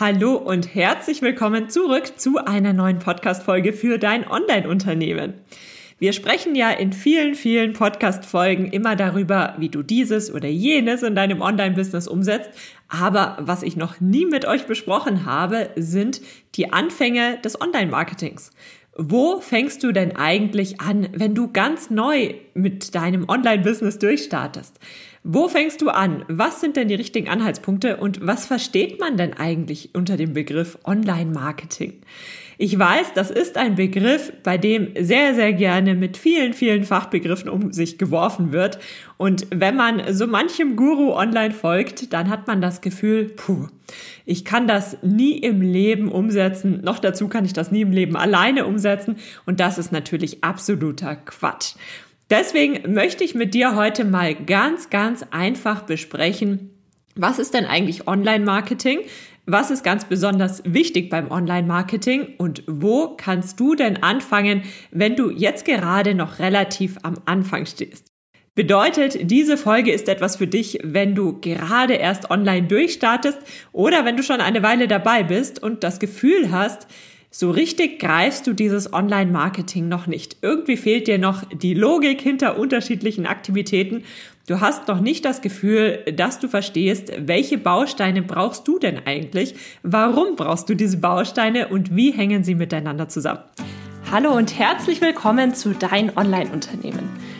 Hallo und herzlich willkommen zurück zu einer neuen Podcast-Folge für dein Online-Unternehmen. Wir sprechen ja in vielen, vielen Podcast-Folgen immer darüber, wie du dieses oder jenes in deinem Online-Business umsetzt. Aber was ich noch nie mit euch besprochen habe, sind die Anfänge des Online-Marketings. Wo fängst du denn eigentlich an, wenn du ganz neu mit deinem Online-Business durchstartest? Wo fängst du an? Was sind denn die richtigen Anhaltspunkte und was versteht man denn eigentlich unter dem Begriff Online-Marketing? Ich weiß, das ist ein Begriff, bei dem sehr, sehr gerne mit vielen, vielen Fachbegriffen um sich geworfen wird. Und wenn man so manchem Guru online folgt, dann hat man das Gefühl, puh, ich kann das nie im Leben umsetzen. Noch dazu kann ich das nie im Leben alleine umsetzen. Und das ist natürlich absoluter Quatsch. Deswegen möchte ich mit dir heute mal ganz, ganz einfach besprechen, was ist denn eigentlich Online-Marketing? Was ist ganz besonders wichtig beim Online-Marketing und wo kannst du denn anfangen, wenn du jetzt gerade noch relativ am Anfang stehst? Bedeutet, diese Folge ist etwas für dich, wenn du gerade erst online durchstartest oder wenn du schon eine Weile dabei bist und das Gefühl hast, so richtig greifst du dieses Online-Marketing noch nicht. Irgendwie fehlt dir noch die Logik hinter unterschiedlichen Aktivitäten. Du hast noch nicht das Gefühl, dass du verstehst, welche Bausteine brauchst du denn eigentlich? Warum brauchst du diese Bausteine und wie hängen sie miteinander zusammen? Hallo und herzlich willkommen zu Dein Online-Unternehmen.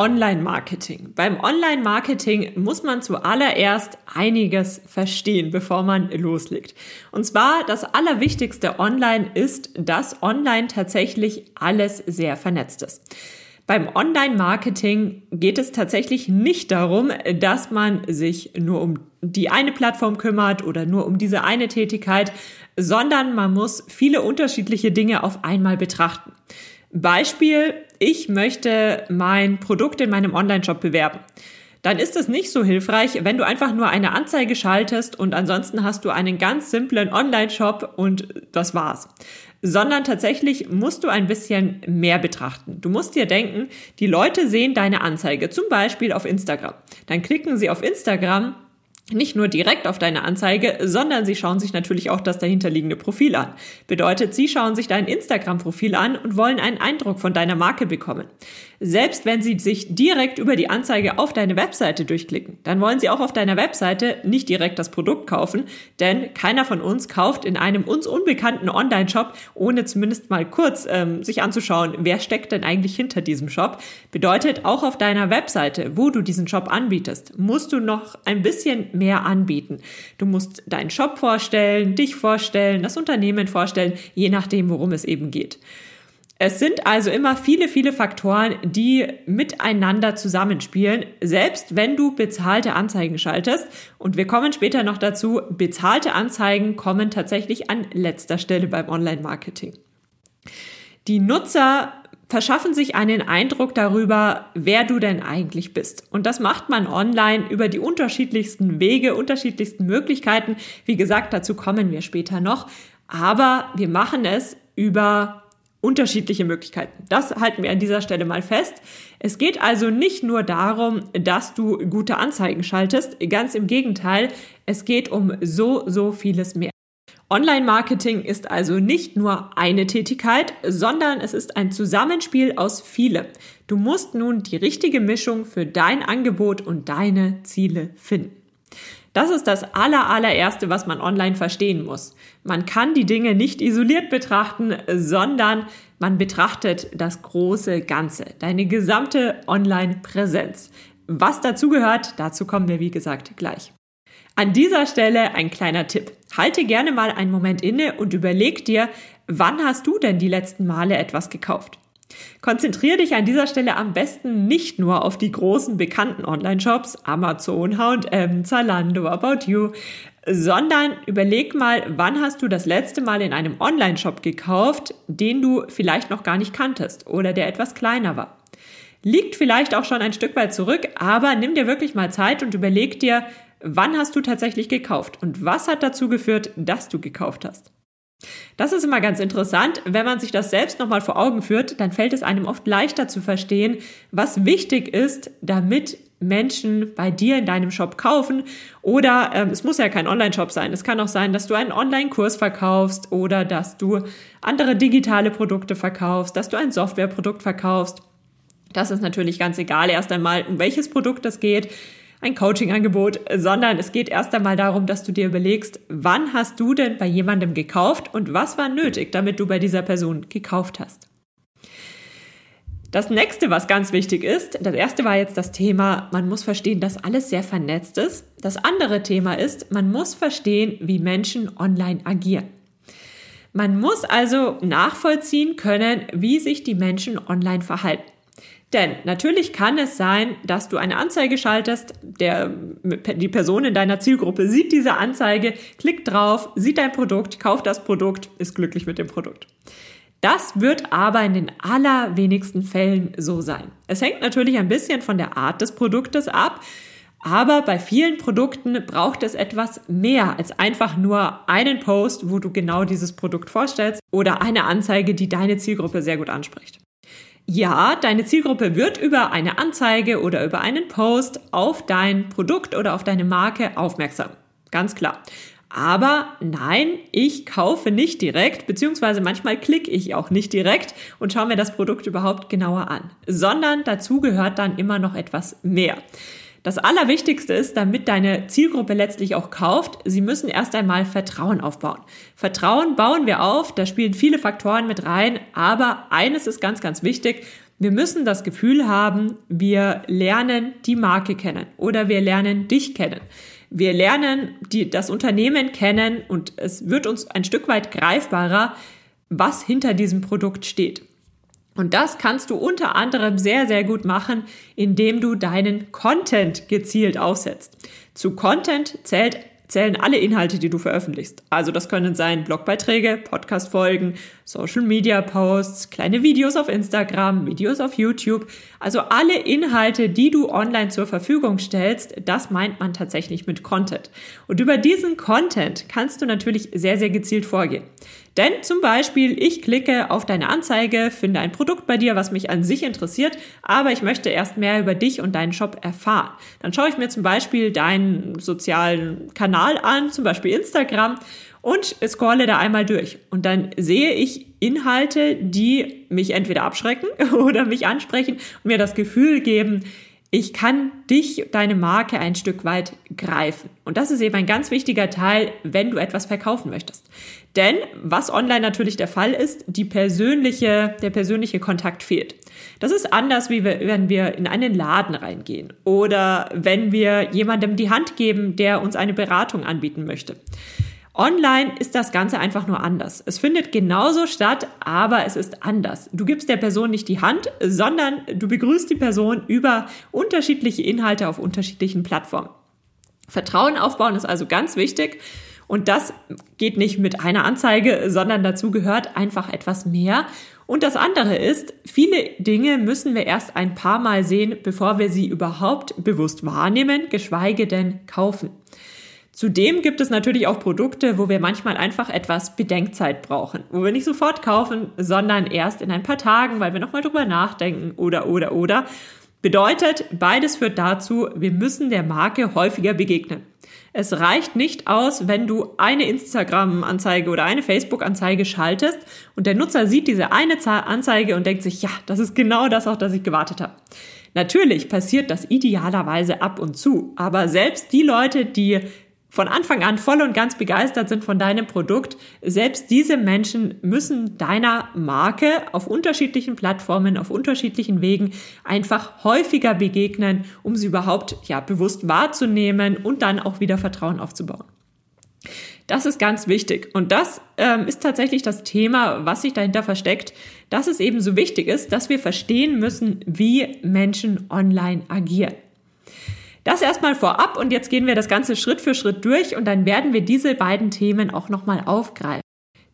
Online-Marketing. Beim Online-Marketing muss man zuallererst einiges verstehen, bevor man loslegt. Und zwar das Allerwichtigste online ist, dass online tatsächlich alles sehr vernetzt ist. Beim Online-Marketing geht es tatsächlich nicht darum, dass man sich nur um die eine Plattform kümmert oder nur um diese eine Tätigkeit, sondern man muss viele unterschiedliche Dinge auf einmal betrachten. Beispiel, ich möchte mein Produkt in meinem Online-Shop bewerben. Dann ist es nicht so hilfreich, wenn du einfach nur eine Anzeige schaltest und ansonsten hast du einen ganz simplen Online-Shop und das war's. Sondern tatsächlich musst du ein bisschen mehr betrachten. Du musst dir denken, die Leute sehen deine Anzeige, zum Beispiel auf Instagram. Dann klicken sie auf Instagram nicht nur direkt auf deine Anzeige, sondern sie schauen sich natürlich auch das dahinterliegende Profil an. Bedeutet, sie schauen sich dein Instagram-Profil an und wollen einen Eindruck von deiner Marke bekommen. Selbst wenn sie sich direkt über die Anzeige auf deine Webseite durchklicken, dann wollen sie auch auf deiner Webseite nicht direkt das Produkt kaufen, denn keiner von uns kauft in einem uns unbekannten Online-Shop, ohne zumindest mal kurz ähm, sich anzuschauen, wer steckt denn eigentlich hinter diesem Shop. Bedeutet, auch auf deiner Webseite, wo du diesen Shop anbietest, musst du noch ein bisschen mehr anbieten. Du musst deinen Shop vorstellen, dich vorstellen, das Unternehmen vorstellen, je nachdem, worum es eben geht. Es sind also immer viele, viele Faktoren, die miteinander zusammenspielen, selbst wenn du bezahlte Anzeigen schaltest. Und wir kommen später noch dazu, bezahlte Anzeigen kommen tatsächlich an letzter Stelle beim Online-Marketing. Die Nutzer verschaffen sich einen Eindruck darüber, wer du denn eigentlich bist. Und das macht man online über die unterschiedlichsten Wege, unterschiedlichsten Möglichkeiten. Wie gesagt, dazu kommen wir später noch. Aber wir machen es über unterschiedliche Möglichkeiten. Das halten wir an dieser Stelle mal fest. Es geht also nicht nur darum, dass du gute Anzeigen schaltest, ganz im Gegenteil, es geht um so, so vieles mehr. Online-Marketing ist also nicht nur eine Tätigkeit, sondern es ist ein Zusammenspiel aus vielem. Du musst nun die richtige Mischung für dein Angebot und deine Ziele finden. Das ist das aller, allererste, was man online verstehen muss. Man kann die Dinge nicht isoliert betrachten, sondern man betrachtet das große Ganze, deine gesamte Online-Präsenz. Was dazu gehört, dazu kommen wir wie gesagt gleich. An dieser Stelle ein kleiner Tipp. Halte gerne mal einen Moment inne und überleg dir, wann hast du denn die letzten Male etwas gekauft? Konzentriere dich an dieser Stelle am besten nicht nur auf die großen bekannten Online-Shops, Amazon, H&M, Zalando, About You, sondern überleg mal, wann hast du das letzte Mal in einem Online-Shop gekauft, den du vielleicht noch gar nicht kanntest oder der etwas kleiner war. Liegt vielleicht auch schon ein Stück weit zurück, aber nimm dir wirklich mal Zeit und überleg dir, wann hast du tatsächlich gekauft und was hat dazu geführt, dass du gekauft hast. Das ist immer ganz interessant. Wenn man sich das selbst nochmal vor Augen führt, dann fällt es einem oft leichter zu verstehen, was wichtig ist, damit Menschen bei dir in deinem Shop kaufen. Oder ähm, es muss ja kein Online-Shop sein. Es kann auch sein, dass du einen Online-Kurs verkaufst oder dass du andere digitale Produkte verkaufst, dass du ein Softwareprodukt verkaufst. Das ist natürlich ganz egal erst einmal, um welches Produkt es geht ein Coaching-Angebot, sondern es geht erst einmal darum, dass du dir überlegst, wann hast du denn bei jemandem gekauft und was war nötig, damit du bei dieser Person gekauft hast. Das nächste, was ganz wichtig ist, das erste war jetzt das Thema, man muss verstehen, dass alles sehr vernetzt ist. Das andere Thema ist, man muss verstehen, wie Menschen online agieren. Man muss also nachvollziehen können, wie sich die Menschen online verhalten. Denn natürlich kann es sein, dass du eine Anzeige schaltest, der, die Person in deiner Zielgruppe sieht diese Anzeige, klickt drauf, sieht dein Produkt, kauft das Produkt, ist glücklich mit dem Produkt. Das wird aber in den allerwenigsten Fällen so sein. Es hängt natürlich ein bisschen von der Art des Produktes ab, aber bei vielen Produkten braucht es etwas mehr als einfach nur einen Post, wo du genau dieses Produkt vorstellst oder eine Anzeige, die deine Zielgruppe sehr gut anspricht. Ja, deine Zielgruppe wird über eine Anzeige oder über einen Post auf dein Produkt oder auf deine Marke aufmerksam. Ganz klar. Aber nein, ich kaufe nicht direkt, beziehungsweise manchmal klicke ich auch nicht direkt und schaue mir das Produkt überhaupt genauer an, sondern dazu gehört dann immer noch etwas mehr. Das Allerwichtigste ist, damit deine Zielgruppe letztlich auch kauft, sie müssen erst einmal Vertrauen aufbauen. Vertrauen bauen wir auf, da spielen viele Faktoren mit rein, aber eines ist ganz, ganz wichtig. Wir müssen das Gefühl haben, wir lernen die Marke kennen oder wir lernen dich kennen. Wir lernen die, das Unternehmen kennen und es wird uns ein Stück weit greifbarer, was hinter diesem Produkt steht. Und das kannst du unter anderem sehr, sehr gut machen, indem du deinen Content gezielt aufsetzt. Zu Content zählt zählen alle Inhalte, die du veröffentlichst. Also das können sein Blogbeiträge, Podcastfolgen, Social Media Posts, kleine Videos auf Instagram, Videos auf YouTube. Also alle Inhalte, die du online zur Verfügung stellst, das meint man tatsächlich mit Content. Und über diesen Content kannst du natürlich sehr, sehr gezielt vorgehen. Denn zum Beispiel, ich klicke auf deine Anzeige, finde ein Produkt bei dir, was mich an sich interessiert, aber ich möchte erst mehr über dich und deinen Shop erfahren. Dann schaue ich mir zum Beispiel deinen sozialen Kanal an, zum Beispiel Instagram, und scrolle da einmal durch. Und dann sehe ich Inhalte, die mich entweder abschrecken oder mich ansprechen und mir das Gefühl geben, ich kann dich, deine Marke ein Stück weit greifen. Und das ist eben ein ganz wichtiger Teil, wenn du etwas verkaufen möchtest. Denn was online natürlich der Fall ist, die persönliche, der persönliche Kontakt fehlt. Das ist anders, wie wir, wenn wir in einen Laden reingehen oder wenn wir jemandem die Hand geben, der uns eine Beratung anbieten möchte. Online ist das Ganze einfach nur anders. Es findet genauso statt, aber es ist anders. Du gibst der Person nicht die Hand, sondern du begrüßt die Person über unterschiedliche Inhalte auf unterschiedlichen Plattformen. Vertrauen aufbauen ist also ganz wichtig. Und das geht nicht mit einer Anzeige, sondern dazu gehört einfach etwas mehr. Und das andere ist, viele Dinge müssen wir erst ein paar Mal sehen, bevor wir sie überhaupt bewusst wahrnehmen, geschweige denn kaufen. Zudem gibt es natürlich auch Produkte, wo wir manchmal einfach etwas Bedenkzeit brauchen, wo wir nicht sofort kaufen, sondern erst in ein paar Tagen, weil wir nochmal drüber nachdenken oder, oder, oder. Bedeutet, beides führt dazu, wir müssen der Marke häufiger begegnen. Es reicht nicht aus, wenn du eine Instagram-Anzeige oder eine Facebook-Anzeige schaltest und der Nutzer sieht diese eine Anzeige und denkt sich, ja, das ist genau das, auf das ich gewartet habe. Natürlich passiert das idealerweise ab und zu, aber selbst die Leute, die von Anfang an voll und ganz begeistert sind von deinem Produkt, selbst diese Menschen müssen deiner Marke auf unterschiedlichen Plattformen, auf unterschiedlichen Wegen einfach häufiger begegnen, um sie überhaupt ja bewusst wahrzunehmen und dann auch wieder Vertrauen aufzubauen. Das ist ganz wichtig. Und das ähm, ist tatsächlich das Thema, was sich dahinter versteckt, dass es eben so wichtig ist, dass wir verstehen müssen, wie Menschen online agieren. Das erstmal vorab und jetzt gehen wir das Ganze Schritt für Schritt durch und dann werden wir diese beiden Themen auch nochmal aufgreifen.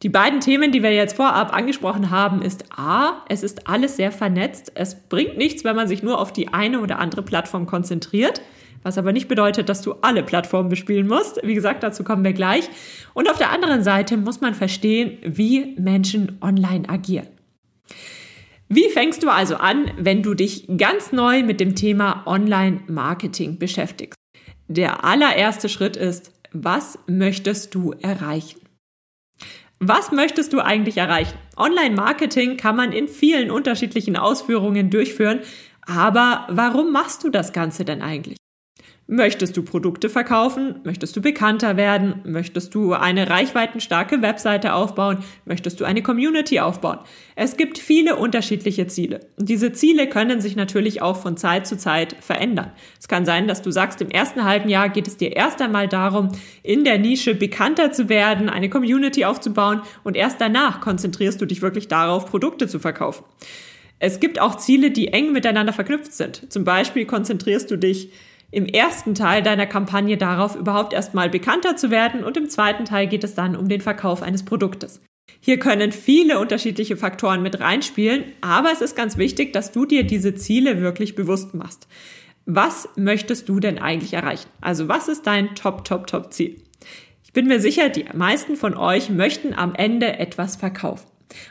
Die beiden Themen, die wir jetzt vorab angesprochen haben, ist A, es ist alles sehr vernetzt. Es bringt nichts, wenn man sich nur auf die eine oder andere Plattform konzentriert was aber nicht bedeutet, dass du alle Plattformen bespielen musst. Wie gesagt, dazu kommen wir gleich. Und auf der anderen Seite muss man verstehen, wie Menschen online agieren. Wie fängst du also an, wenn du dich ganz neu mit dem Thema Online-Marketing beschäftigst? Der allererste Schritt ist, was möchtest du erreichen? Was möchtest du eigentlich erreichen? Online-Marketing kann man in vielen unterschiedlichen Ausführungen durchführen, aber warum machst du das Ganze denn eigentlich? Möchtest du Produkte verkaufen? Möchtest du bekannter werden? Möchtest du eine reichweitenstarke Webseite aufbauen? Möchtest du eine Community aufbauen? Es gibt viele unterschiedliche Ziele. Und diese Ziele können sich natürlich auch von Zeit zu Zeit verändern. Es kann sein, dass du sagst, im ersten halben Jahr geht es dir erst einmal darum, in der Nische bekannter zu werden, eine Community aufzubauen und erst danach konzentrierst du dich wirklich darauf, Produkte zu verkaufen. Es gibt auch Ziele, die eng miteinander verknüpft sind. Zum Beispiel konzentrierst du dich im ersten Teil deiner Kampagne darauf, überhaupt erstmal bekannter zu werden und im zweiten Teil geht es dann um den Verkauf eines Produktes. Hier können viele unterschiedliche Faktoren mit reinspielen, aber es ist ganz wichtig, dass du dir diese Ziele wirklich bewusst machst. Was möchtest du denn eigentlich erreichen? Also was ist dein Top, Top, Top Ziel? Ich bin mir sicher, die meisten von euch möchten am Ende etwas verkaufen.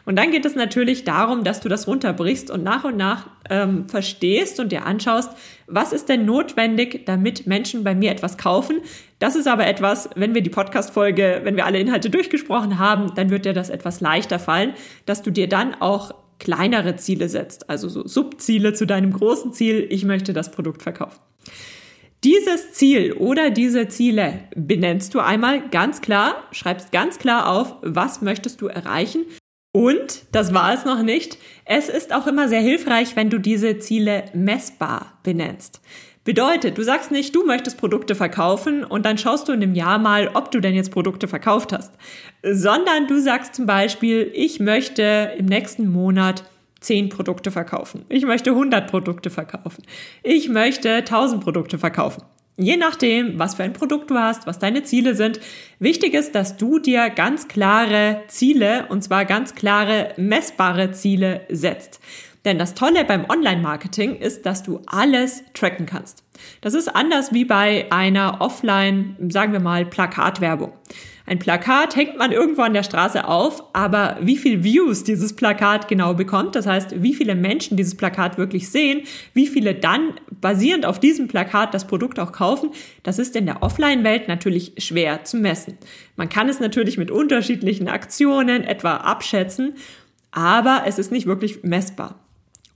Und dann geht es natürlich darum, dass du das runterbrichst und nach und nach ähm, verstehst und dir anschaust, was ist denn notwendig, damit Menschen bei mir etwas kaufen. Das ist aber etwas, wenn wir die Podcast-Folge, wenn wir alle Inhalte durchgesprochen haben, dann wird dir das etwas leichter fallen, dass du dir dann auch kleinere Ziele setzt, also so Subziele zu deinem großen Ziel, ich möchte das Produkt verkaufen. Dieses Ziel oder diese Ziele benennst du einmal ganz klar, schreibst ganz klar auf, was möchtest du erreichen und, das war es noch nicht, es ist auch immer sehr hilfreich, wenn du diese Ziele messbar benennst. Bedeutet, du sagst nicht, du möchtest Produkte verkaufen und dann schaust du in einem Jahr mal, ob du denn jetzt Produkte verkauft hast, sondern du sagst zum Beispiel, ich möchte im nächsten Monat 10 Produkte verkaufen. Ich möchte 100 Produkte verkaufen. Ich möchte 1000 Produkte verkaufen. Je nachdem, was für ein Produkt du hast, was deine Ziele sind, wichtig ist, dass du dir ganz klare Ziele, und zwar ganz klare, messbare Ziele setzt. Denn das Tolle beim Online-Marketing ist, dass du alles tracken kannst. Das ist anders wie bei einer Offline, sagen wir mal, Plakatwerbung. Ein Plakat hängt man irgendwo an der Straße auf, aber wie viel Views dieses Plakat genau bekommt, das heißt, wie viele Menschen dieses Plakat wirklich sehen, wie viele dann basierend auf diesem Plakat das Produkt auch kaufen, das ist in der Offline-Welt natürlich schwer zu messen. Man kann es natürlich mit unterschiedlichen Aktionen etwa abschätzen, aber es ist nicht wirklich messbar.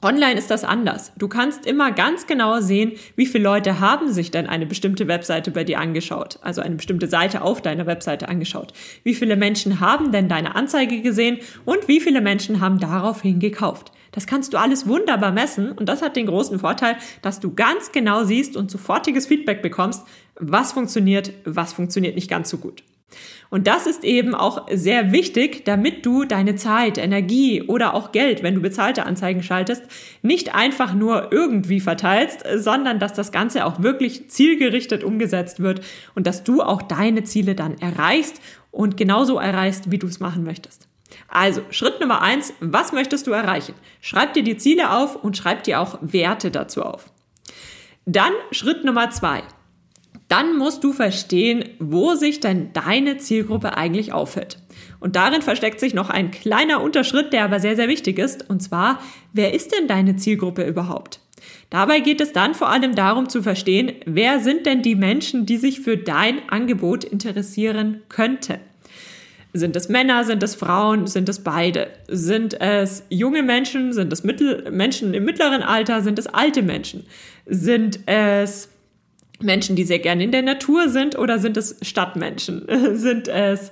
Online ist das anders. Du kannst immer ganz genau sehen, wie viele Leute haben sich denn eine bestimmte Webseite bei dir angeschaut, also eine bestimmte Seite auf deiner Webseite angeschaut. Wie viele Menschen haben denn deine Anzeige gesehen und wie viele Menschen haben daraufhin gekauft. Das kannst du alles wunderbar messen und das hat den großen Vorteil, dass du ganz genau siehst und sofortiges Feedback bekommst, was funktioniert, was funktioniert nicht ganz so gut. Und das ist eben auch sehr wichtig, damit du deine Zeit, Energie oder auch Geld, wenn du bezahlte Anzeigen schaltest, nicht einfach nur irgendwie verteilst, sondern dass das Ganze auch wirklich zielgerichtet umgesetzt wird und dass du auch deine Ziele dann erreichst und genauso erreichst, wie du es machen möchtest. Also, Schritt Nummer eins, was möchtest du erreichen? Schreib dir die Ziele auf und schreib dir auch Werte dazu auf. Dann Schritt Nummer zwei, dann musst du verstehen, wo sich denn deine Zielgruppe eigentlich aufhält. Und darin versteckt sich noch ein kleiner Unterschritt, der aber sehr, sehr wichtig ist. Und zwar, wer ist denn deine Zielgruppe überhaupt? Dabei geht es dann vor allem darum zu verstehen, wer sind denn die Menschen, die sich für dein Angebot interessieren könnten. Sind es Männer, sind es Frauen, sind es beide? Sind es junge Menschen, sind es Mittel Menschen im mittleren Alter, sind es alte Menschen? Sind es Menschen, die sehr gerne in der Natur sind oder sind es Stadtmenschen? sind es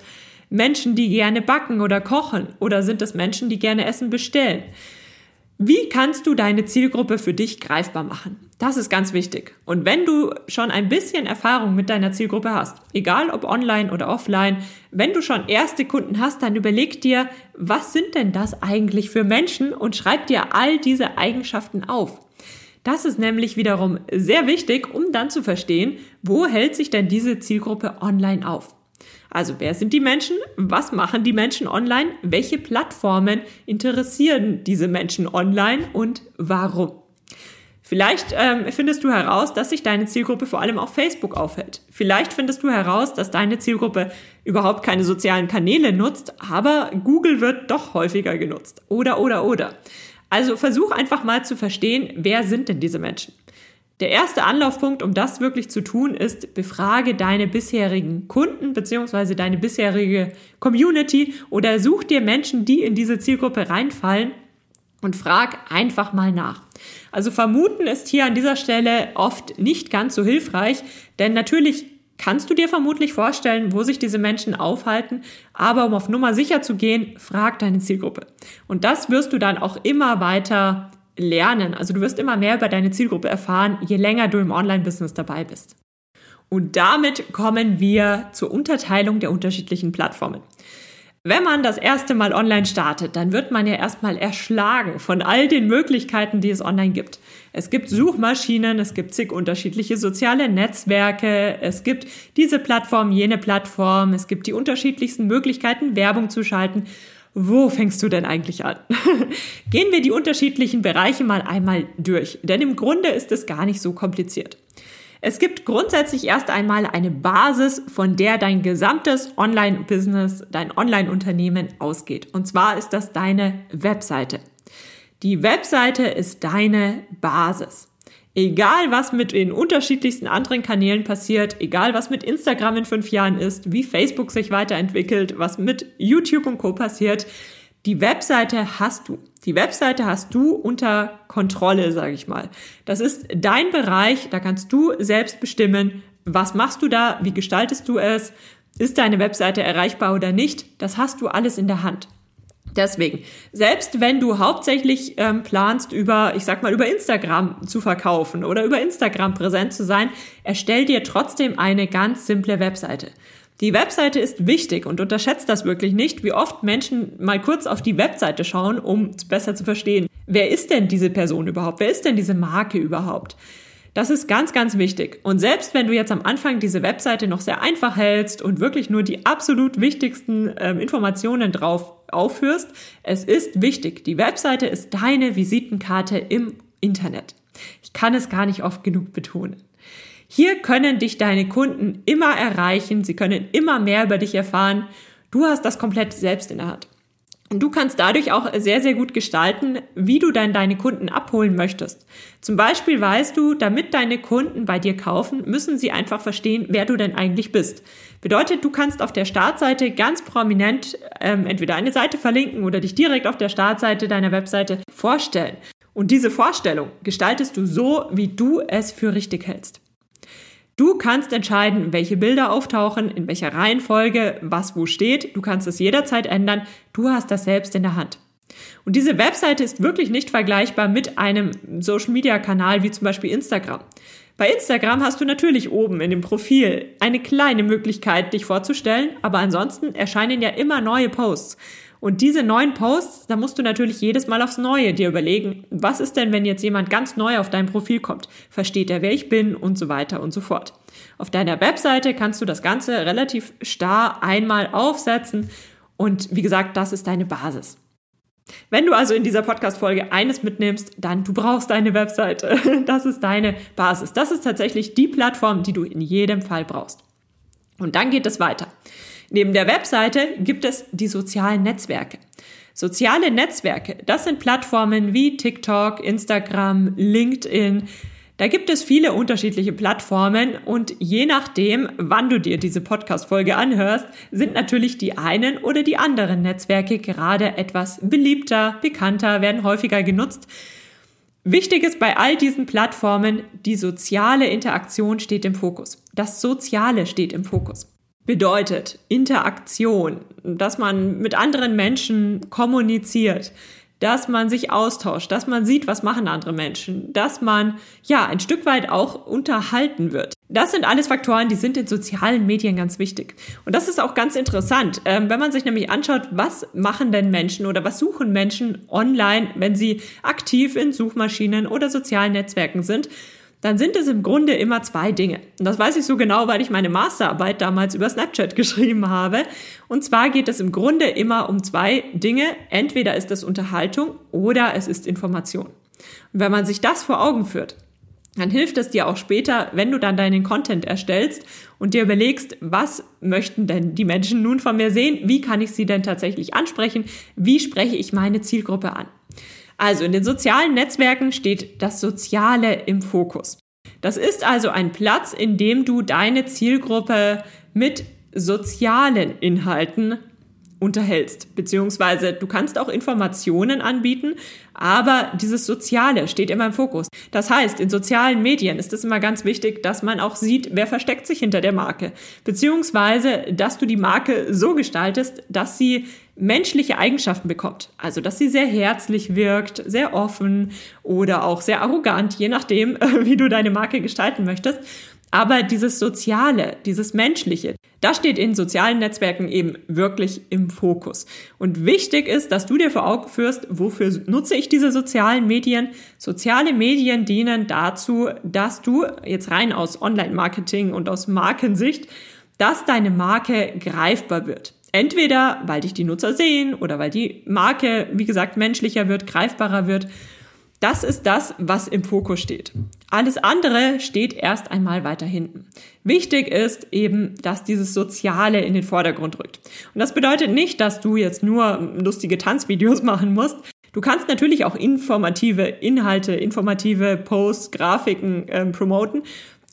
Menschen, die gerne backen oder kochen oder sind es Menschen, die gerne Essen bestellen? Wie kannst du deine Zielgruppe für dich greifbar machen? Das ist ganz wichtig. Und wenn du schon ein bisschen Erfahrung mit deiner Zielgruppe hast, egal ob online oder offline, wenn du schon erste Kunden hast, dann überleg dir, was sind denn das eigentlich für Menschen und schreib dir all diese Eigenschaften auf. Das ist nämlich wiederum sehr wichtig, um dann zu verstehen, wo hält sich denn diese Zielgruppe online auf. Also wer sind die Menschen? Was machen die Menschen online? Welche Plattformen interessieren diese Menschen online und warum? Vielleicht ähm, findest du heraus, dass sich deine Zielgruppe vor allem auf Facebook aufhält. Vielleicht findest du heraus, dass deine Zielgruppe überhaupt keine sozialen Kanäle nutzt, aber Google wird doch häufiger genutzt. Oder, oder, oder. Also versuch einfach mal zu verstehen, wer sind denn diese Menschen? Der erste Anlaufpunkt, um das wirklich zu tun, ist, befrage deine bisherigen Kunden bzw. deine bisherige Community oder such dir Menschen, die in diese Zielgruppe reinfallen und frag einfach mal nach. Also vermuten ist hier an dieser Stelle oft nicht ganz so hilfreich, denn natürlich kannst du dir vermutlich vorstellen, wo sich diese Menschen aufhalten, aber um auf Nummer sicher zu gehen, frag deine Zielgruppe. Und das wirst du dann auch immer weiter lernen. Also du wirst immer mehr über deine Zielgruppe erfahren, je länger du im Online-Business dabei bist. Und damit kommen wir zur Unterteilung der unterschiedlichen Plattformen. Wenn man das erste Mal online startet, dann wird man ja erstmal erschlagen von all den Möglichkeiten, die es online gibt. Es gibt Suchmaschinen, es gibt zig unterschiedliche soziale Netzwerke, es gibt diese Plattform, jene Plattform, es gibt die unterschiedlichsten Möglichkeiten, Werbung zu schalten wo fängst du denn eigentlich an? Gehen wir die unterschiedlichen Bereiche mal einmal durch, denn im Grunde ist es gar nicht so kompliziert. Es gibt grundsätzlich erst einmal eine Basis, von der dein gesamtes Online-Business, dein Online-Unternehmen ausgeht. Und zwar ist das deine Webseite. Die Webseite ist deine Basis. Egal, was mit den unterschiedlichsten anderen Kanälen passiert, egal, was mit Instagram in fünf Jahren ist, wie Facebook sich weiterentwickelt, was mit YouTube und Co. passiert, die Webseite hast du. Die Webseite hast du unter Kontrolle, sage ich mal. Das ist dein Bereich, da kannst du selbst bestimmen, was machst du da, wie gestaltest du es, ist deine Webseite erreichbar oder nicht, das hast du alles in der Hand. Deswegen, selbst wenn du hauptsächlich ähm, planst, über, ich sag mal, über Instagram zu verkaufen oder über Instagram präsent zu sein, erstell dir trotzdem eine ganz simple Webseite. Die Webseite ist wichtig und unterschätzt das wirklich nicht, wie oft Menschen mal kurz auf die Webseite schauen, um besser zu verstehen, wer ist denn diese Person überhaupt? Wer ist denn diese Marke überhaupt? Das ist ganz, ganz wichtig. Und selbst wenn du jetzt am Anfang diese Webseite noch sehr einfach hältst und wirklich nur die absolut wichtigsten ähm, Informationen drauf aufführst, es ist wichtig. Die Webseite ist deine Visitenkarte im Internet. Ich kann es gar nicht oft genug betonen. Hier können dich deine Kunden immer erreichen, sie können immer mehr über dich erfahren. Du hast das komplett selbst in der Hand. Und du kannst dadurch auch sehr, sehr gut gestalten, wie du dann deine Kunden abholen möchtest. Zum Beispiel weißt du, damit deine Kunden bei dir kaufen, müssen sie einfach verstehen, wer du denn eigentlich bist. Bedeutet, du kannst auf der Startseite ganz prominent ähm, entweder eine Seite verlinken oder dich direkt auf der Startseite deiner Webseite vorstellen. Und diese Vorstellung gestaltest du so, wie du es für richtig hältst. Du kannst entscheiden, welche Bilder auftauchen, in welcher Reihenfolge, was wo steht. Du kannst es jederzeit ändern. Du hast das selbst in der Hand. Und diese Webseite ist wirklich nicht vergleichbar mit einem Social-Media-Kanal wie zum Beispiel Instagram. Bei Instagram hast du natürlich oben in dem Profil eine kleine Möglichkeit, dich vorzustellen, aber ansonsten erscheinen ja immer neue Posts. Und diese neuen Posts, da musst du natürlich jedes Mal aufs Neue dir überlegen, was ist denn, wenn jetzt jemand ganz neu auf dein Profil kommt? Versteht er, wer ich bin und so weiter und so fort. Auf deiner Webseite kannst du das Ganze relativ starr einmal aufsetzen und wie gesagt, das ist deine Basis. Wenn du also in dieser Podcast-Folge eines mitnimmst, dann du brauchst deine Webseite. Das ist deine Basis. Das ist tatsächlich die Plattform, die du in jedem Fall brauchst. Und dann geht es weiter. Neben der Webseite gibt es die sozialen Netzwerke. Soziale Netzwerke, das sind Plattformen wie TikTok, Instagram, LinkedIn. Da gibt es viele unterschiedliche Plattformen und je nachdem, wann du dir diese Podcast-Folge anhörst, sind natürlich die einen oder die anderen Netzwerke gerade etwas beliebter, bekannter, werden häufiger genutzt. Wichtig ist bei all diesen Plattformen, die soziale Interaktion steht im Fokus. Das Soziale steht im Fokus bedeutet Interaktion, dass man mit anderen Menschen kommuniziert. dass man sich austauscht, dass man sieht, was machen andere Menschen, dass man ja ein Stück weit auch unterhalten wird. Das sind alles Faktoren, die sind in sozialen Medien ganz wichtig. Und das ist auch ganz interessant, ähm, wenn man sich nämlich anschaut, was machen denn Menschen oder was suchen Menschen online, wenn sie aktiv in Suchmaschinen oder sozialen Netzwerken sind dann sind es im Grunde immer zwei Dinge. Und das weiß ich so genau, weil ich meine Masterarbeit damals über Snapchat geschrieben habe. Und zwar geht es im Grunde immer um zwei Dinge. Entweder ist es Unterhaltung oder es ist Information. Und wenn man sich das vor Augen führt, dann hilft es dir auch später, wenn du dann deinen Content erstellst und dir überlegst, was möchten denn die Menschen nun von mir sehen? Wie kann ich sie denn tatsächlich ansprechen? Wie spreche ich meine Zielgruppe an? Also in den sozialen Netzwerken steht das Soziale im Fokus. Das ist also ein Platz, in dem du deine Zielgruppe mit sozialen Inhalten unterhältst, beziehungsweise du kannst auch Informationen anbieten, aber dieses Soziale steht immer im Fokus. Das heißt, in sozialen Medien ist es immer ganz wichtig, dass man auch sieht, wer versteckt sich hinter der Marke, beziehungsweise, dass du die Marke so gestaltest, dass sie menschliche Eigenschaften bekommt. Also, dass sie sehr herzlich wirkt, sehr offen oder auch sehr arrogant, je nachdem, wie du deine Marke gestalten möchtest. Aber dieses Soziale, dieses Menschliche, das steht in sozialen Netzwerken eben wirklich im Fokus. Und wichtig ist, dass du dir vor Augen führst, wofür nutze ich diese sozialen Medien? Soziale Medien dienen dazu, dass du jetzt rein aus Online-Marketing und aus Markensicht, dass deine Marke greifbar wird. Entweder weil dich die Nutzer sehen oder weil die Marke, wie gesagt, menschlicher wird, greifbarer wird. Das ist das, was im Fokus steht. Alles andere steht erst einmal weiter hinten. Wichtig ist eben, dass dieses Soziale in den Vordergrund rückt. Und das bedeutet nicht, dass du jetzt nur lustige Tanzvideos machen musst. Du kannst natürlich auch informative Inhalte, informative Posts, Grafiken äh, promoten.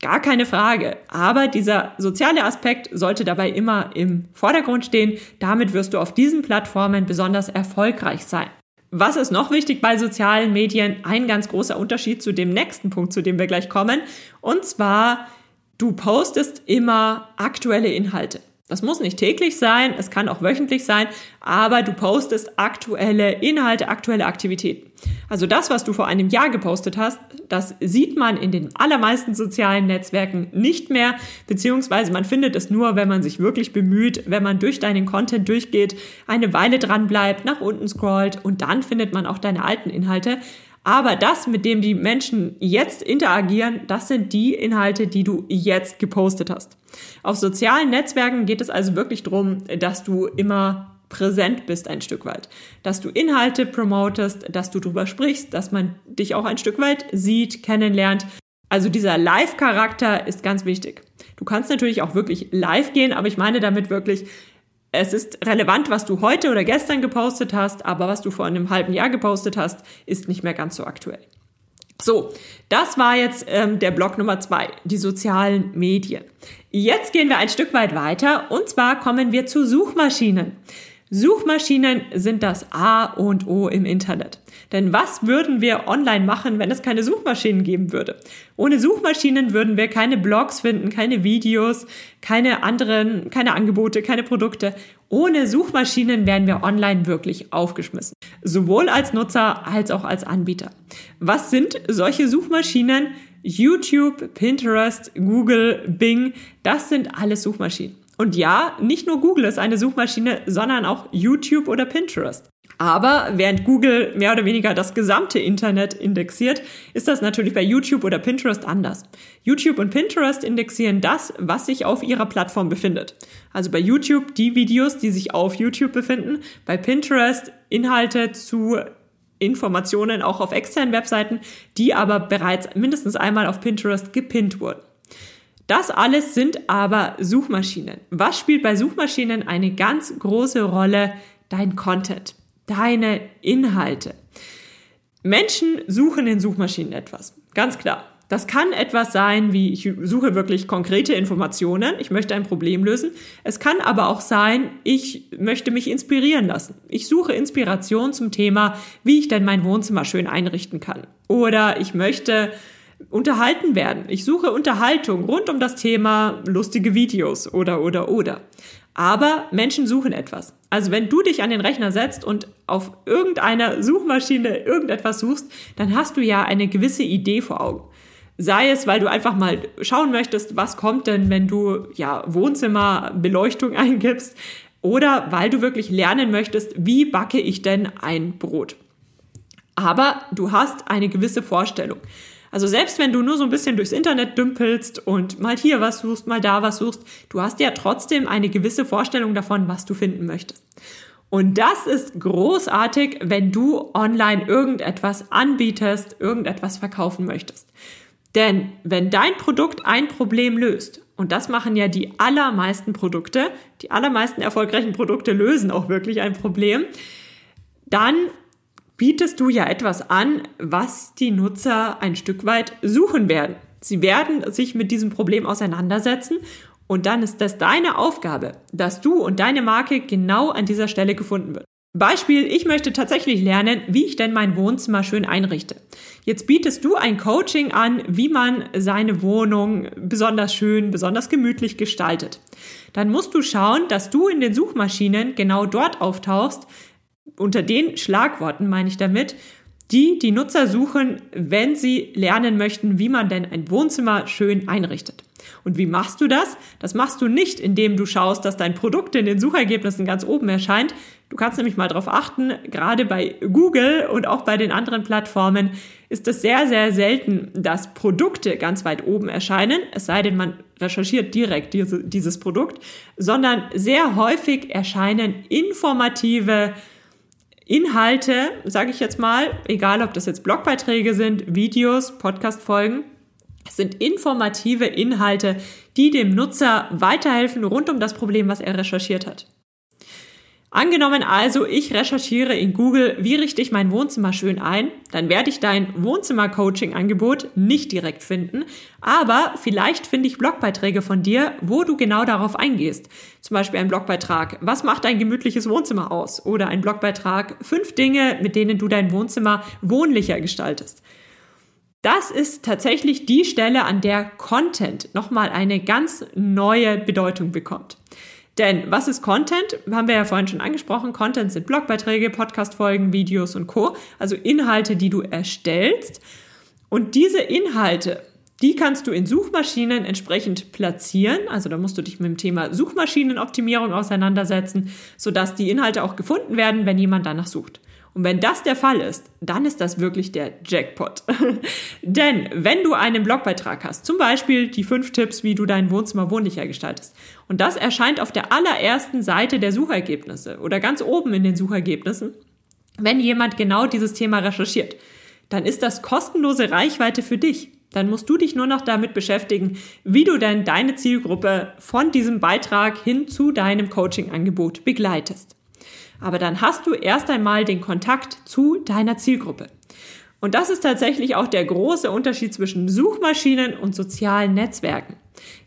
Gar keine Frage. Aber dieser soziale Aspekt sollte dabei immer im Vordergrund stehen. Damit wirst du auf diesen Plattformen besonders erfolgreich sein. Was ist noch wichtig bei sozialen Medien? Ein ganz großer Unterschied zu dem nächsten Punkt, zu dem wir gleich kommen. Und zwar, du postest immer aktuelle Inhalte. Das muss nicht täglich sein, es kann auch wöchentlich sein, aber du postest aktuelle Inhalte, aktuelle Aktivitäten. Also das, was du vor einem Jahr gepostet hast, das sieht man in den allermeisten sozialen Netzwerken nicht mehr, beziehungsweise man findet es nur, wenn man sich wirklich bemüht, wenn man durch deinen Content durchgeht, eine Weile dran bleibt, nach unten scrollt und dann findet man auch deine alten Inhalte. Aber das, mit dem die Menschen jetzt interagieren, das sind die Inhalte, die du jetzt gepostet hast. Auf sozialen Netzwerken geht es also wirklich darum, dass du immer präsent bist ein Stück weit, dass du Inhalte promotest, dass du drüber sprichst, dass man dich auch ein Stück weit sieht, kennenlernt. Also dieser Live-Charakter ist ganz wichtig. Du kannst natürlich auch wirklich live gehen, aber ich meine damit wirklich, es ist relevant, was du heute oder gestern gepostet hast, aber was du vor einem halben Jahr gepostet hast, ist nicht mehr ganz so aktuell. So, das war jetzt ähm, der Block Nummer zwei, die sozialen Medien. Jetzt gehen wir ein Stück weit weiter und zwar kommen wir zu Suchmaschinen. Suchmaschinen sind das A und O im Internet. Denn was würden wir online machen, wenn es keine Suchmaschinen geben würde? Ohne Suchmaschinen würden wir keine Blogs finden, keine Videos, keine anderen, keine Angebote, keine Produkte. Ohne Suchmaschinen wären wir online wirklich aufgeschmissen. Sowohl als Nutzer als auch als Anbieter. Was sind solche Suchmaschinen? YouTube, Pinterest, Google, Bing, das sind alles Suchmaschinen. Und ja, nicht nur Google ist eine Suchmaschine, sondern auch YouTube oder Pinterest. Aber während Google mehr oder weniger das gesamte Internet indexiert, ist das natürlich bei YouTube oder Pinterest anders. YouTube und Pinterest indexieren das, was sich auf ihrer Plattform befindet. Also bei YouTube die Videos, die sich auf YouTube befinden, bei Pinterest Inhalte zu Informationen auch auf externen Webseiten, die aber bereits mindestens einmal auf Pinterest gepinnt wurden. Das alles sind aber Suchmaschinen. Was spielt bei Suchmaschinen eine ganz große Rolle? Dein Content, deine Inhalte. Menschen suchen in Suchmaschinen etwas. Ganz klar. Das kann etwas sein, wie ich suche wirklich konkrete Informationen, ich möchte ein Problem lösen. Es kann aber auch sein, ich möchte mich inspirieren lassen. Ich suche Inspiration zum Thema, wie ich denn mein Wohnzimmer schön einrichten kann. Oder ich möchte unterhalten werden. Ich suche Unterhaltung rund um das Thema lustige Videos oder oder oder. Aber Menschen suchen etwas. Also wenn du dich an den Rechner setzt und auf irgendeiner Suchmaschine irgendetwas suchst, dann hast du ja eine gewisse Idee vor Augen. Sei es, weil du einfach mal schauen möchtest, was kommt denn, wenn du ja Wohnzimmerbeleuchtung eingibst, oder weil du wirklich lernen möchtest, wie backe ich denn ein Brot. Aber du hast eine gewisse Vorstellung. Also selbst wenn du nur so ein bisschen durchs Internet dümpelst und mal hier was suchst, mal da was suchst, du hast ja trotzdem eine gewisse Vorstellung davon, was du finden möchtest. Und das ist großartig, wenn du online irgendetwas anbietest, irgendetwas verkaufen möchtest. Denn wenn dein Produkt ein Problem löst, und das machen ja die allermeisten Produkte, die allermeisten erfolgreichen Produkte lösen auch wirklich ein Problem, dann bietest du ja etwas an, was die Nutzer ein Stück weit suchen werden. Sie werden sich mit diesem Problem auseinandersetzen und dann ist das deine Aufgabe, dass du und deine Marke genau an dieser Stelle gefunden wird. Beispiel, ich möchte tatsächlich lernen, wie ich denn mein Wohnzimmer schön einrichte. Jetzt bietest du ein Coaching an, wie man seine Wohnung besonders schön, besonders gemütlich gestaltet. Dann musst du schauen, dass du in den Suchmaschinen genau dort auftauchst, unter den Schlagworten meine ich damit, die die Nutzer suchen, wenn sie lernen möchten, wie man denn ein Wohnzimmer schön einrichtet. Und wie machst du das? Das machst du nicht, indem du schaust, dass dein Produkt in den Suchergebnissen ganz oben erscheint. Du kannst nämlich mal darauf achten, gerade bei Google und auch bei den anderen Plattformen ist es sehr, sehr selten, dass Produkte ganz weit oben erscheinen, es sei denn, man recherchiert direkt diese, dieses Produkt, sondern sehr häufig erscheinen informative Inhalte, sage ich jetzt mal, egal ob das jetzt Blogbeiträge sind, Videos, Podcast-Folgen, sind informative Inhalte, die dem Nutzer weiterhelfen rund um das Problem, was er recherchiert hat. Angenommen also, ich recherchiere in Google, wie richte ich mein Wohnzimmer schön ein, dann werde ich dein Wohnzimmer-Coaching-Angebot nicht direkt finden, aber vielleicht finde ich Blogbeiträge von dir, wo du genau darauf eingehst. Zum Beispiel ein Blogbeitrag, was macht dein gemütliches Wohnzimmer aus? Oder ein Blogbeitrag, fünf Dinge, mit denen du dein Wohnzimmer wohnlicher gestaltest. Das ist tatsächlich die Stelle, an der Content nochmal eine ganz neue Bedeutung bekommt. Denn was ist Content? Haben wir ja vorhin schon angesprochen. Content sind Blogbeiträge, Podcastfolgen, Videos und Co. Also Inhalte, die du erstellst. Und diese Inhalte, die kannst du in Suchmaschinen entsprechend platzieren. Also da musst du dich mit dem Thema Suchmaschinenoptimierung auseinandersetzen, sodass die Inhalte auch gefunden werden, wenn jemand danach sucht. Und wenn das der Fall ist, dann ist das wirklich der Jackpot. Denn wenn du einen Blogbeitrag hast, zum Beispiel die fünf Tipps, wie du dein Wohnzimmer wohnlicher gestaltest, und das erscheint auf der allerersten Seite der Suchergebnisse oder ganz oben in den Suchergebnissen, wenn jemand genau dieses Thema recherchiert, dann ist das kostenlose Reichweite für dich. Dann musst du dich nur noch damit beschäftigen, wie du denn deine Zielgruppe von diesem Beitrag hin zu deinem Coaching-Angebot begleitest. Aber dann hast du erst einmal den Kontakt zu deiner Zielgruppe. Und das ist tatsächlich auch der große Unterschied zwischen Suchmaschinen und sozialen Netzwerken.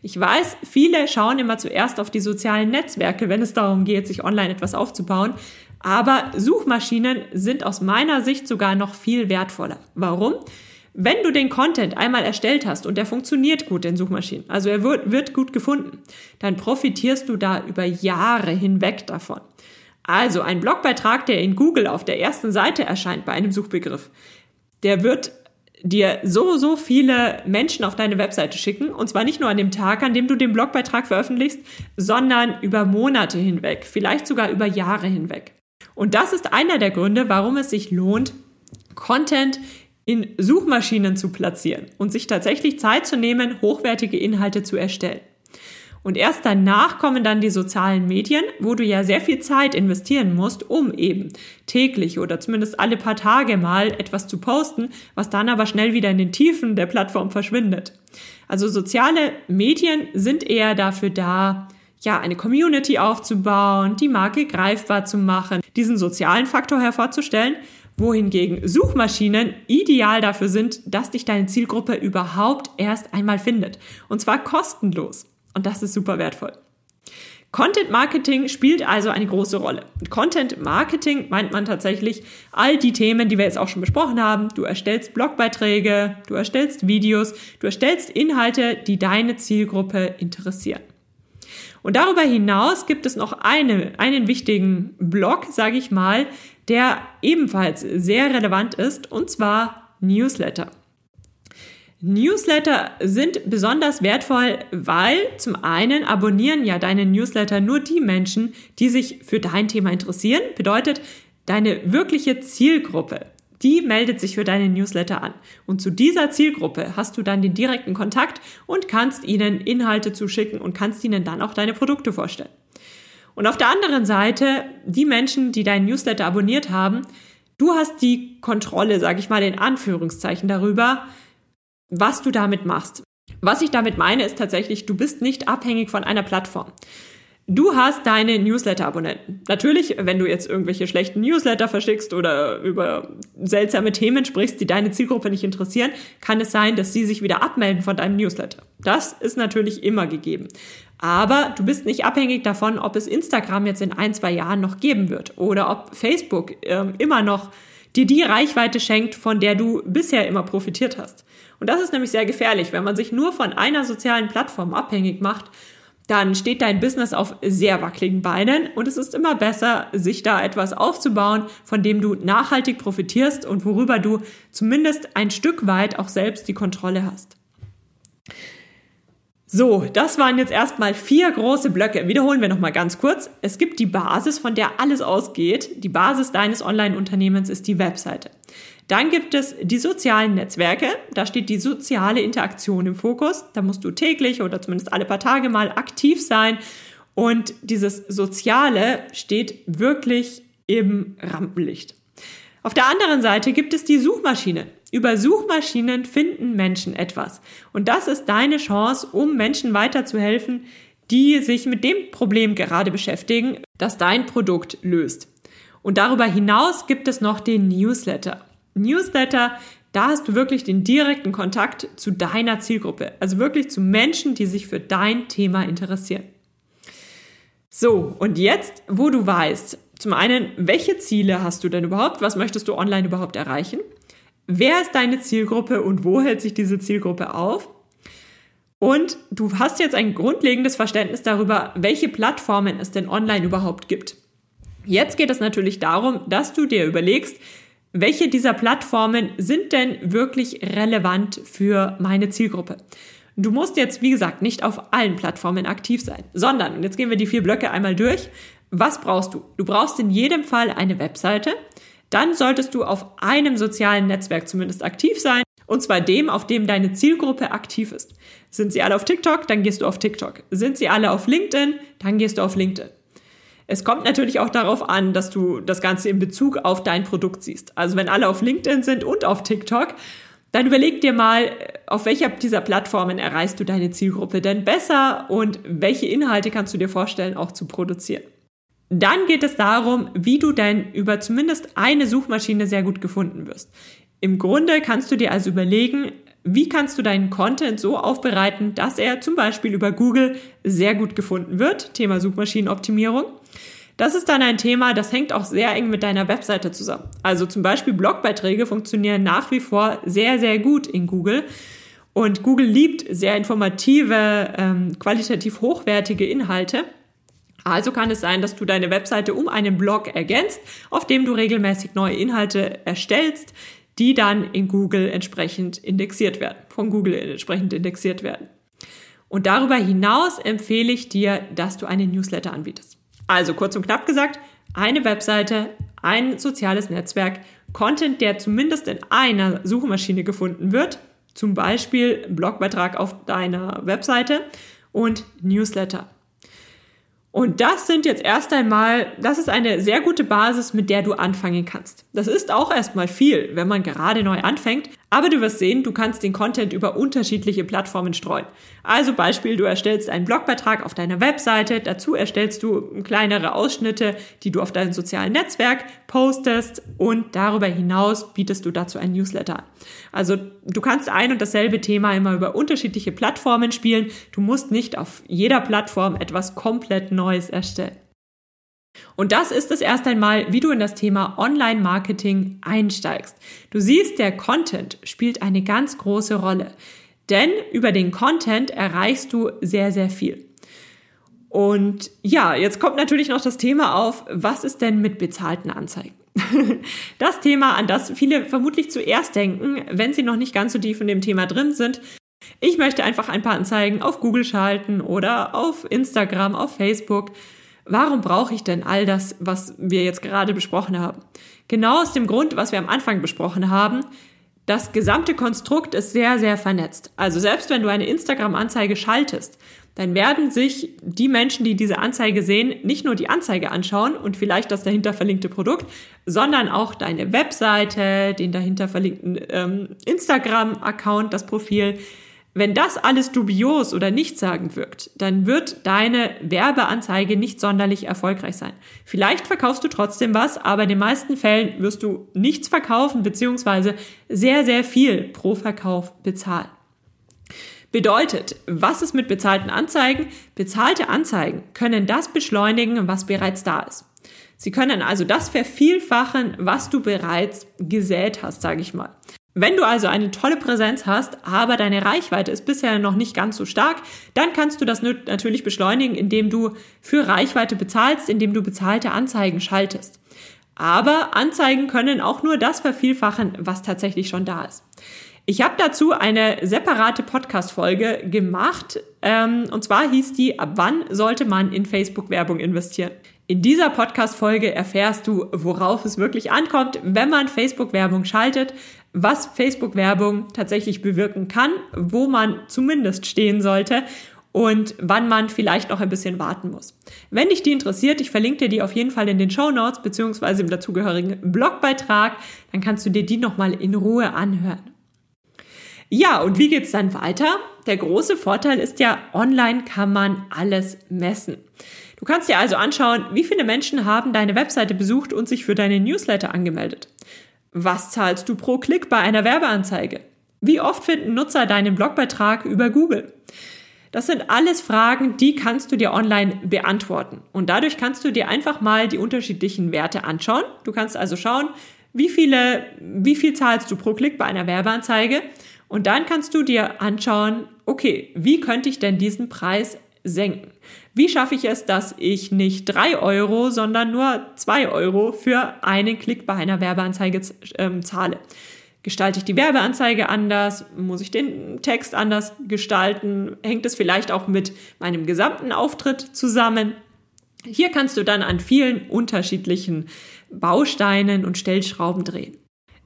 Ich weiß, viele schauen immer zuerst auf die sozialen Netzwerke, wenn es darum geht, sich online etwas aufzubauen. Aber Suchmaschinen sind aus meiner Sicht sogar noch viel wertvoller. Warum? Wenn du den Content einmal erstellt hast und der funktioniert gut in Suchmaschinen, also er wird, wird gut gefunden, dann profitierst du da über Jahre hinweg davon. Also ein Blogbeitrag, der in Google auf der ersten Seite erscheint bei einem Suchbegriff, der wird dir so, so viele Menschen auf deine Webseite schicken. Und zwar nicht nur an dem Tag, an dem du den Blogbeitrag veröffentlichst, sondern über Monate hinweg, vielleicht sogar über Jahre hinweg. Und das ist einer der Gründe, warum es sich lohnt, Content in Suchmaschinen zu platzieren und sich tatsächlich Zeit zu nehmen, hochwertige Inhalte zu erstellen. Und erst danach kommen dann die sozialen Medien, wo du ja sehr viel Zeit investieren musst, um eben täglich oder zumindest alle paar Tage mal etwas zu posten, was dann aber schnell wieder in den Tiefen der Plattform verschwindet. Also soziale Medien sind eher dafür da, ja, eine Community aufzubauen, die Marke greifbar zu machen, diesen sozialen Faktor hervorzustellen, wohingegen Suchmaschinen ideal dafür sind, dass dich deine Zielgruppe überhaupt erst einmal findet. Und zwar kostenlos. Und das ist super wertvoll. Content Marketing spielt also eine große Rolle. Content Marketing meint man tatsächlich all die Themen, die wir jetzt auch schon besprochen haben. Du erstellst Blogbeiträge, du erstellst Videos, du erstellst Inhalte, die deine Zielgruppe interessieren. Und darüber hinaus gibt es noch eine, einen wichtigen Block, sage ich mal, der ebenfalls sehr relevant ist, und zwar Newsletter. Newsletter sind besonders wertvoll, weil zum einen abonnieren ja deine Newsletter nur die Menschen, die sich für dein Thema interessieren. Bedeutet, deine wirkliche Zielgruppe, die meldet sich für deine Newsletter an. Und zu dieser Zielgruppe hast du dann den direkten Kontakt und kannst ihnen Inhalte zuschicken und kannst ihnen dann auch deine Produkte vorstellen. Und auf der anderen Seite, die Menschen, die deinen Newsletter abonniert haben, du hast die Kontrolle, sage ich mal in Anführungszeichen, darüber, was du damit machst. Was ich damit meine, ist tatsächlich, du bist nicht abhängig von einer Plattform. Du hast deine Newsletter-Abonnenten. Natürlich, wenn du jetzt irgendwelche schlechten Newsletter verschickst oder über seltsame Themen sprichst, die deine Zielgruppe nicht interessieren, kann es sein, dass sie sich wieder abmelden von deinem Newsletter. Das ist natürlich immer gegeben. Aber du bist nicht abhängig davon, ob es Instagram jetzt in ein, zwei Jahren noch geben wird oder ob Facebook äh, immer noch dir die Reichweite schenkt, von der du bisher immer profitiert hast. Und das ist nämlich sehr gefährlich, wenn man sich nur von einer sozialen Plattform abhängig macht dann steht dein Business auf sehr wackeligen Beinen und es ist immer besser, sich da etwas aufzubauen, von dem du nachhaltig profitierst und worüber du zumindest ein Stück weit auch selbst die Kontrolle hast. So, das waren jetzt erstmal vier große Blöcke. Wiederholen wir nochmal ganz kurz. Es gibt die Basis, von der alles ausgeht. Die Basis deines Online-Unternehmens ist die Webseite. Dann gibt es die sozialen Netzwerke. Da steht die soziale Interaktion im Fokus. Da musst du täglich oder zumindest alle paar Tage mal aktiv sein. Und dieses Soziale steht wirklich im Rampenlicht. Auf der anderen Seite gibt es die Suchmaschine. Über Suchmaschinen finden Menschen etwas. Und das ist deine Chance, um Menschen weiterzuhelfen, die sich mit dem Problem gerade beschäftigen, das dein Produkt löst. Und darüber hinaus gibt es noch den Newsletter. Newsletter, da hast du wirklich den direkten Kontakt zu deiner Zielgruppe, also wirklich zu Menschen, die sich für dein Thema interessieren. So, und jetzt, wo du weißt, zum einen, welche Ziele hast du denn überhaupt? Was möchtest du online überhaupt erreichen? Wer ist deine Zielgruppe und wo hält sich diese Zielgruppe auf? Und du hast jetzt ein grundlegendes Verständnis darüber, welche Plattformen es denn online überhaupt gibt. Jetzt geht es natürlich darum, dass du dir überlegst, welche dieser Plattformen sind denn wirklich relevant für meine Zielgruppe. Du musst jetzt, wie gesagt, nicht auf allen Plattformen aktiv sein, sondern, und jetzt gehen wir die vier Blöcke einmal durch, was brauchst du? Du brauchst in jedem Fall eine Webseite. Dann solltest du auf einem sozialen Netzwerk zumindest aktiv sein. Und zwar dem, auf dem deine Zielgruppe aktiv ist. Sind sie alle auf TikTok, dann gehst du auf TikTok. Sind sie alle auf LinkedIn, dann gehst du auf LinkedIn. Es kommt natürlich auch darauf an, dass du das Ganze in Bezug auf dein Produkt siehst. Also wenn alle auf LinkedIn sind und auf TikTok, dann überleg dir mal, auf welcher dieser Plattformen erreichst du deine Zielgruppe denn besser und welche Inhalte kannst du dir vorstellen, auch zu produzieren. Dann geht es darum, wie du denn über zumindest eine Suchmaschine sehr gut gefunden wirst. Im Grunde kannst du dir also überlegen, wie kannst du deinen Content so aufbereiten, dass er zum Beispiel über Google sehr gut gefunden wird. Thema Suchmaschinenoptimierung. Das ist dann ein Thema, das hängt auch sehr eng mit deiner Webseite zusammen. Also zum Beispiel Blogbeiträge funktionieren nach wie vor sehr, sehr gut in Google. Und Google liebt sehr informative, ähm, qualitativ hochwertige Inhalte. Also kann es sein, dass du deine Webseite um einen Blog ergänzt, auf dem du regelmäßig neue Inhalte erstellst, die dann in Google entsprechend indexiert werden, von Google entsprechend indexiert werden. Und darüber hinaus empfehle ich dir, dass du einen Newsletter anbietest. Also kurz und knapp gesagt, eine Webseite, ein soziales Netzwerk, Content, der zumindest in einer Suchmaschine gefunden wird, zum Beispiel Blogbeitrag auf deiner Webseite und Newsletter. Und das sind jetzt erst einmal, das ist eine sehr gute Basis, mit der du anfangen kannst. Das ist auch erstmal viel, wenn man gerade neu anfängt, aber du wirst sehen, du kannst den Content über unterschiedliche Plattformen streuen. Also Beispiel, du erstellst einen Blogbeitrag auf deiner Webseite, dazu erstellst du kleinere Ausschnitte, die du auf deinem sozialen Netzwerk postest und darüber hinaus bietest du dazu ein Newsletter an. Also du kannst ein und dasselbe Thema immer über unterschiedliche Plattformen spielen. Du musst nicht auf jeder Plattform etwas komplett Neues erstellen. Und das ist es erst einmal, wie du in das Thema Online-Marketing einsteigst. Du siehst, der Content spielt eine ganz große Rolle. Denn über den Content erreichst du sehr, sehr viel. Und ja, jetzt kommt natürlich noch das Thema auf, was ist denn mit bezahlten Anzeigen? Das Thema, an das viele vermutlich zuerst denken, wenn sie noch nicht ganz so tief in dem Thema drin sind. Ich möchte einfach ein paar Anzeigen auf Google schalten oder auf Instagram, auf Facebook. Warum brauche ich denn all das, was wir jetzt gerade besprochen haben? Genau aus dem Grund, was wir am Anfang besprochen haben. Das gesamte Konstrukt ist sehr, sehr vernetzt. Also selbst wenn du eine Instagram-Anzeige schaltest, dann werden sich die Menschen, die diese Anzeige sehen, nicht nur die Anzeige anschauen und vielleicht das dahinter verlinkte Produkt, sondern auch deine Webseite, den dahinter verlinkten ähm, Instagram-Account, das Profil. Wenn das alles dubios oder nichtssagend wirkt, dann wird deine Werbeanzeige nicht sonderlich erfolgreich sein. Vielleicht verkaufst du trotzdem was, aber in den meisten Fällen wirst du nichts verkaufen beziehungsweise sehr, sehr viel pro Verkauf bezahlen. Bedeutet, was ist mit bezahlten Anzeigen? Bezahlte Anzeigen können das beschleunigen, was bereits da ist. Sie können also das vervielfachen, was du bereits gesät hast, sage ich mal. Wenn du also eine tolle Präsenz hast, aber deine Reichweite ist bisher noch nicht ganz so stark, dann kannst du das natürlich beschleunigen, indem du für Reichweite bezahlst, indem du bezahlte Anzeigen schaltest. Aber Anzeigen können auch nur das vervielfachen, was tatsächlich schon da ist. Ich habe dazu eine separate Podcast-Folge gemacht. Ähm, und zwar hieß die, ab wann sollte man in Facebook-Werbung investieren? In dieser Podcast-Folge erfährst du, worauf es wirklich ankommt, wenn man Facebook-Werbung schaltet, was Facebook-Werbung tatsächlich bewirken kann, wo man zumindest stehen sollte und wann man vielleicht noch ein bisschen warten muss. Wenn dich die interessiert, ich verlinke dir die auf jeden Fall in den Show Notes beziehungsweise im dazugehörigen Blogbeitrag, dann kannst du dir die nochmal in Ruhe anhören. Ja, und wie geht's dann weiter? Der große Vorteil ist ja, online kann man alles messen. Du kannst dir also anschauen, wie viele Menschen haben deine Webseite besucht und sich für deine Newsletter angemeldet. Was zahlst du pro Klick bei einer Werbeanzeige? Wie oft finden Nutzer deinen Blogbeitrag über Google? Das sind alles Fragen, die kannst du dir online beantworten. Und dadurch kannst du dir einfach mal die unterschiedlichen Werte anschauen. Du kannst also schauen, wie viele, wie viel zahlst du pro Klick bei einer Werbeanzeige und dann kannst du dir anschauen, okay, wie könnte ich denn diesen Preis senken? Wie schaffe ich es, dass ich nicht drei Euro, sondern nur zwei Euro für einen Klick bei einer Werbeanzeige äh, zahle? Gestalte ich die Werbeanzeige anders? Muss ich den Text anders gestalten? Hängt es vielleicht auch mit meinem gesamten Auftritt zusammen? Hier kannst du dann an vielen unterschiedlichen Bausteinen und Stellschrauben drehen.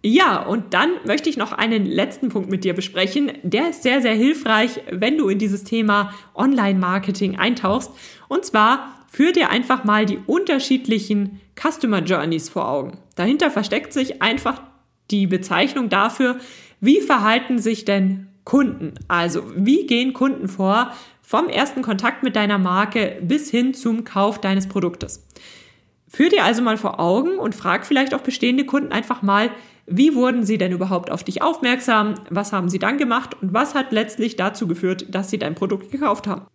Ja, und dann möchte ich noch einen letzten Punkt mit dir besprechen. Der ist sehr, sehr hilfreich, wenn du in dieses Thema Online-Marketing eintauchst. Und zwar führ dir einfach mal die unterschiedlichen Customer Journeys vor Augen. Dahinter versteckt sich einfach die Bezeichnung dafür, wie verhalten sich denn Kunden? Also, wie gehen Kunden vor vom ersten Kontakt mit deiner Marke bis hin zum Kauf deines Produktes? Führ dir also mal vor Augen und frag vielleicht auch bestehende Kunden einfach mal, wie wurden sie denn überhaupt auf dich aufmerksam? Was haben sie dann gemacht? Und was hat letztlich dazu geführt, dass sie dein Produkt gekauft haben?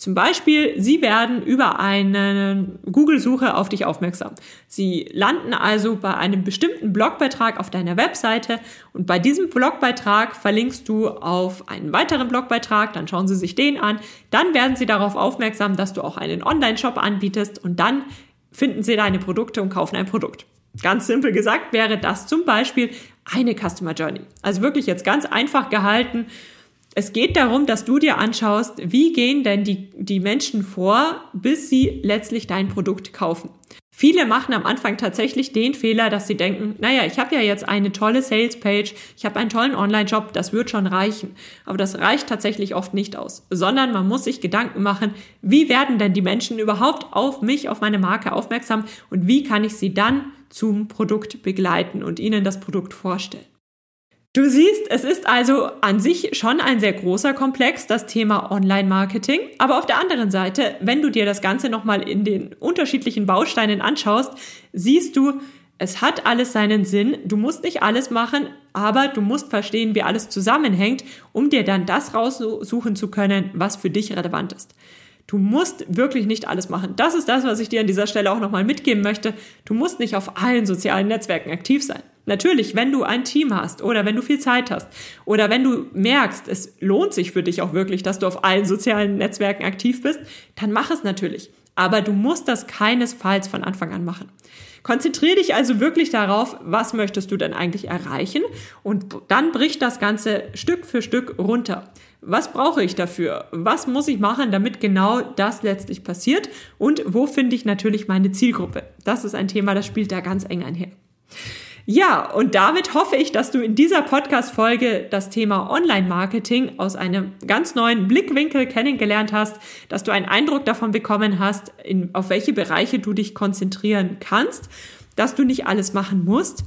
Zum Beispiel, Sie werden über eine Google-Suche auf dich aufmerksam. Sie landen also bei einem bestimmten Blogbeitrag auf deiner Webseite und bei diesem Blogbeitrag verlinkst du auf einen weiteren Blogbeitrag, dann schauen Sie sich den an, dann werden Sie darauf aufmerksam, dass du auch einen Online-Shop anbietest und dann finden Sie deine Produkte und kaufen ein Produkt. Ganz simpel gesagt wäre das zum Beispiel eine Customer Journey. Also wirklich jetzt ganz einfach gehalten. Es geht darum, dass du dir anschaust, wie gehen denn die, die Menschen vor, bis sie letztlich dein Produkt kaufen. Viele machen am Anfang tatsächlich den Fehler, dass sie denken, naja, ich habe ja jetzt eine tolle Sales-Page, ich habe einen tollen Online-Job, das wird schon reichen. Aber das reicht tatsächlich oft nicht aus, sondern man muss sich Gedanken machen, wie werden denn die Menschen überhaupt auf mich, auf meine Marke aufmerksam und wie kann ich sie dann zum Produkt begleiten und ihnen das Produkt vorstellen. Du siehst, es ist also an sich schon ein sehr großer Komplex, das Thema Online-Marketing. Aber auf der anderen Seite, wenn du dir das Ganze nochmal in den unterschiedlichen Bausteinen anschaust, siehst du, es hat alles seinen Sinn. Du musst nicht alles machen, aber du musst verstehen, wie alles zusammenhängt, um dir dann das raussuchen zu können, was für dich relevant ist. Du musst wirklich nicht alles machen. Das ist das, was ich dir an dieser Stelle auch nochmal mitgeben möchte. Du musst nicht auf allen sozialen Netzwerken aktiv sein. Natürlich, wenn du ein Team hast oder wenn du viel Zeit hast oder wenn du merkst, es lohnt sich für dich auch wirklich, dass du auf allen sozialen Netzwerken aktiv bist, dann mach es natürlich. Aber du musst das keinesfalls von Anfang an machen. Konzentriere dich also wirklich darauf, was möchtest du denn eigentlich erreichen und dann bricht das Ganze Stück für Stück runter. Was brauche ich dafür? Was muss ich machen, damit genau das letztlich passiert? Und wo finde ich natürlich meine Zielgruppe? Das ist ein Thema, das spielt da ganz eng einher. Ja, und damit hoffe ich, dass du in dieser Podcast-Folge das Thema Online-Marketing aus einem ganz neuen Blickwinkel kennengelernt hast, dass du einen Eindruck davon bekommen hast, in, auf welche Bereiche du dich konzentrieren kannst, dass du nicht alles machen musst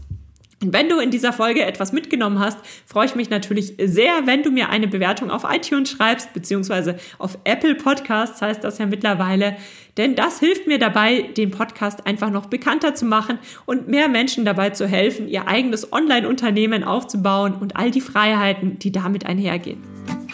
wenn du in dieser Folge etwas mitgenommen hast, freue ich mich natürlich sehr, wenn du mir eine Bewertung auf iTunes schreibst, beziehungsweise auf Apple Podcasts heißt das ja mittlerweile. Denn das hilft mir dabei, den Podcast einfach noch bekannter zu machen und mehr Menschen dabei zu helfen, ihr eigenes Online-Unternehmen aufzubauen und all die Freiheiten, die damit einhergehen.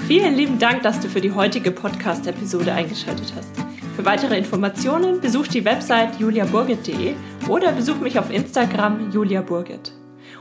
Vielen lieben Dank, dass du für die heutige Podcast-Episode eingeschaltet hast. Für weitere Informationen besuch die Website juliaburgit.de oder besuch mich auf Instagram juliaburgit.